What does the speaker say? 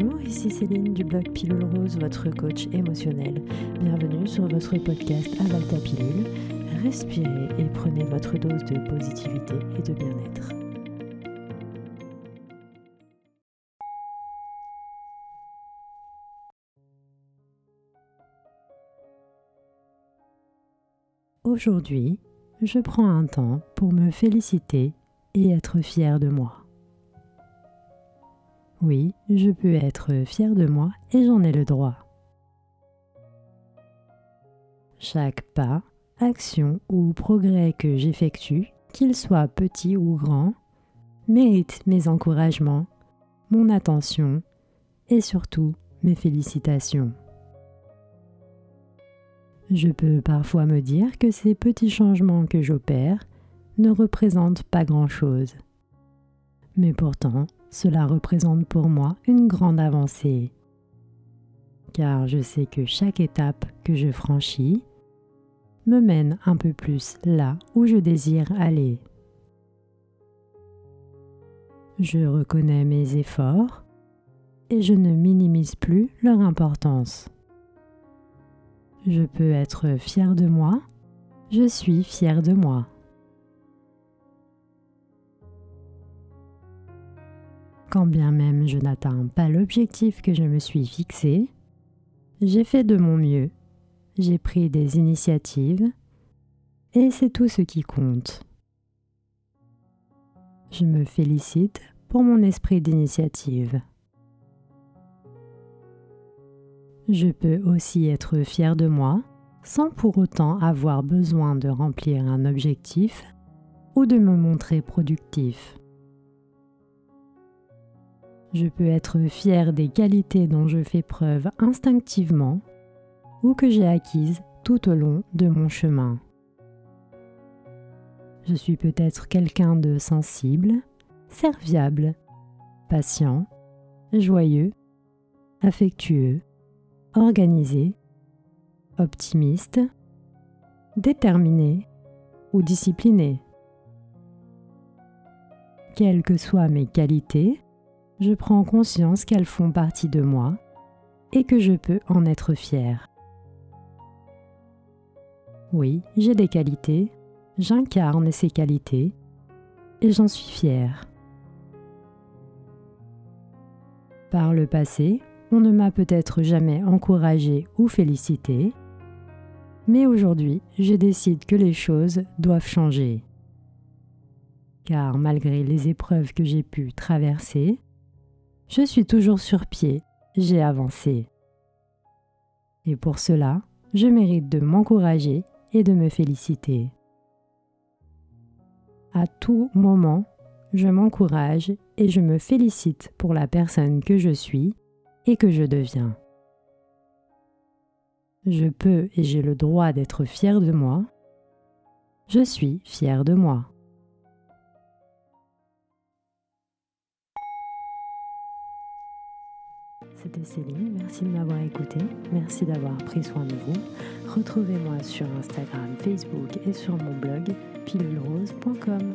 Bonjour, ici Céline du blog Pilule Rose, votre coach émotionnel. Bienvenue sur votre podcast Aval ta pilule. Respirez et prenez votre dose de positivité et de bien-être. Aujourd'hui, je prends un temps pour me féliciter et être fier de moi. Oui, je peux être fier de moi et j'en ai le droit. Chaque pas, action ou progrès que j'effectue, qu'il soit petit ou grand, mérite mes encouragements, mon attention et surtout mes félicitations. Je peux parfois me dire que ces petits changements que j'opère ne représentent pas grand-chose. Mais pourtant, cela représente pour moi une grande avancée, car je sais que chaque étape que je franchis me mène un peu plus là où je désire aller. Je reconnais mes efforts et je ne minimise plus leur importance. Je peux être fier de moi, je suis fier de moi. Quand bien même je n'atteins pas l'objectif que je me suis fixé, j'ai fait de mon mieux, j'ai pris des initiatives et c'est tout ce qui compte. Je me félicite pour mon esprit d'initiative. Je peux aussi être fier de moi sans pour autant avoir besoin de remplir un objectif ou de me montrer productif. Je peux être fier des qualités dont je fais preuve instinctivement ou que j'ai acquises tout au long de mon chemin. Je suis peut-être quelqu'un de sensible, serviable, patient, joyeux, affectueux, organisé, optimiste, déterminé ou discipliné. Quelles que soient mes qualités, je prends conscience qu'elles font partie de moi et que je peux en être fier. Oui, j'ai des qualités, j'incarne ces qualités et j'en suis fier. Par le passé, on ne m'a peut-être jamais encouragé ou félicité, mais aujourd'hui, je décide que les choses doivent changer. Car malgré les épreuves que j'ai pu traverser, je suis toujours sur pied, j'ai avancé. Et pour cela, je mérite de m'encourager et de me féliciter. À tout moment, je m'encourage et je me félicite pour la personne que je suis et que je deviens. Je peux et j'ai le droit d'être fier de moi. Je suis fier de moi. C'était Céline, merci de m'avoir écouté, merci d'avoir pris soin de vous. Retrouvez-moi sur Instagram, Facebook et sur mon blog pilulerose.com.